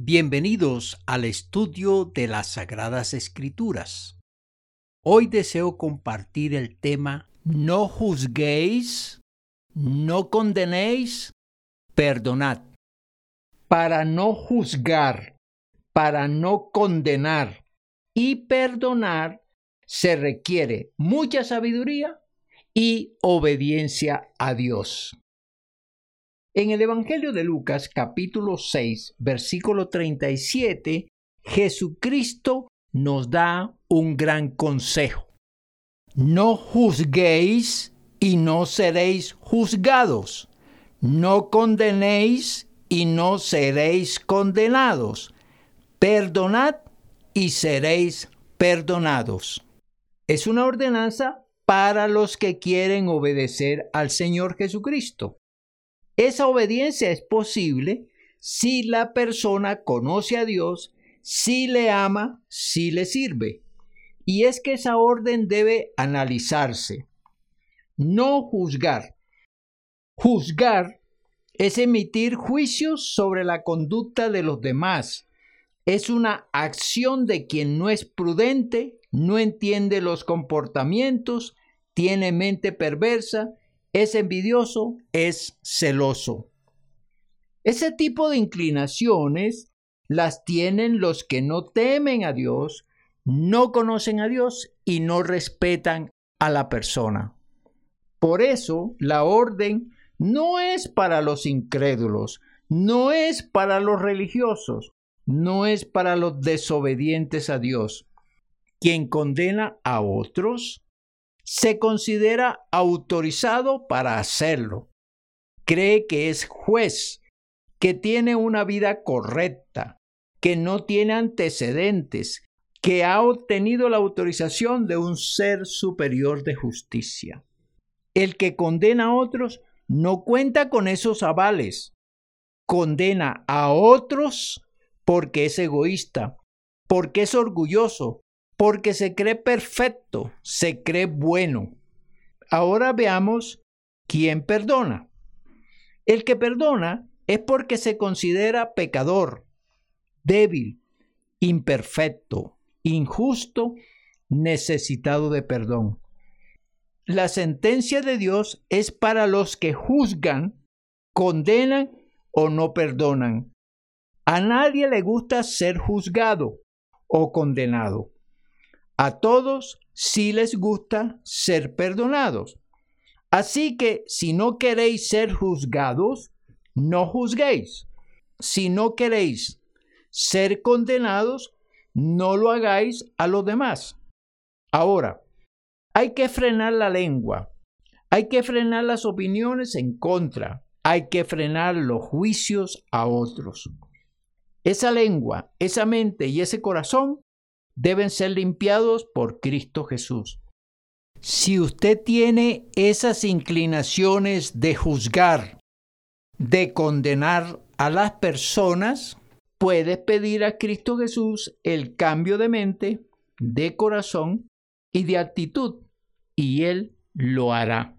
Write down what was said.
Bienvenidos al estudio de las Sagradas Escrituras. Hoy deseo compartir el tema No juzguéis, no condenéis, perdonad. Para no juzgar, para no condenar y perdonar se requiere mucha sabiduría y obediencia a Dios. En el Evangelio de Lucas capítulo 6 versículo 37, Jesucristo nos da un gran consejo. No juzguéis y no seréis juzgados. No condenéis y no seréis condenados. Perdonad y seréis perdonados. Es una ordenanza para los que quieren obedecer al Señor Jesucristo. Esa obediencia es posible si la persona conoce a Dios, si le ama, si le sirve. Y es que esa orden debe analizarse, no juzgar. Juzgar es emitir juicios sobre la conducta de los demás. Es una acción de quien no es prudente, no entiende los comportamientos, tiene mente perversa es envidioso, es celoso. Ese tipo de inclinaciones las tienen los que no temen a Dios, no conocen a Dios y no respetan a la persona. Por eso la orden no es para los incrédulos, no es para los religiosos, no es para los desobedientes a Dios. Quien condena a otros se considera autorizado para hacerlo. Cree que es juez, que tiene una vida correcta, que no tiene antecedentes, que ha obtenido la autorización de un ser superior de justicia. El que condena a otros no cuenta con esos avales. Condena a otros porque es egoísta, porque es orgulloso, porque se cree perfecto, se cree bueno. Ahora veamos quién perdona. El que perdona es porque se considera pecador, débil, imperfecto, injusto, necesitado de perdón. La sentencia de Dios es para los que juzgan, condenan o no perdonan. A nadie le gusta ser juzgado o condenado. A todos sí les gusta ser perdonados. Así que si no queréis ser juzgados, no juzguéis. Si no queréis ser condenados, no lo hagáis a los demás. Ahora, hay que frenar la lengua, hay que frenar las opiniones en contra, hay que frenar los juicios a otros. Esa lengua, esa mente y ese corazón deben ser limpiados por Cristo Jesús. Si usted tiene esas inclinaciones de juzgar, de condenar a las personas, puede pedir a Cristo Jesús el cambio de mente, de corazón y de actitud, y Él lo hará.